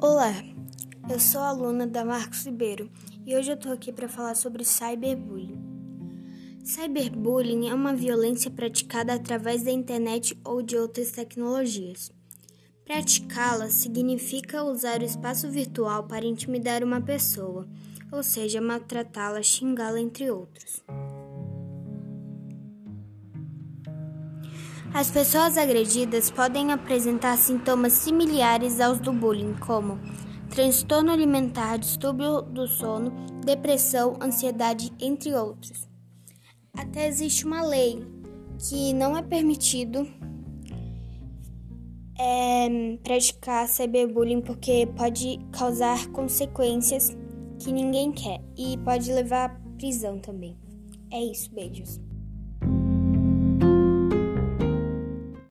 Olá, eu sou aluna da Marcos Ribeiro e hoje eu tô aqui para falar sobre cyberbullying. Cyberbullying é uma violência praticada através da internet ou de outras tecnologias. Praticá-la significa usar o espaço virtual para intimidar uma pessoa, ou seja, maltratá-la, xingá-la, entre outros. As pessoas agredidas podem apresentar sintomas similares aos do bullying, como transtorno alimentar, distúrbio do sono, depressão, ansiedade, entre outros. Até existe uma lei que não é permitido é, praticar cyberbullying porque pode causar consequências que ninguém quer e pode levar à prisão também. É isso, beijos.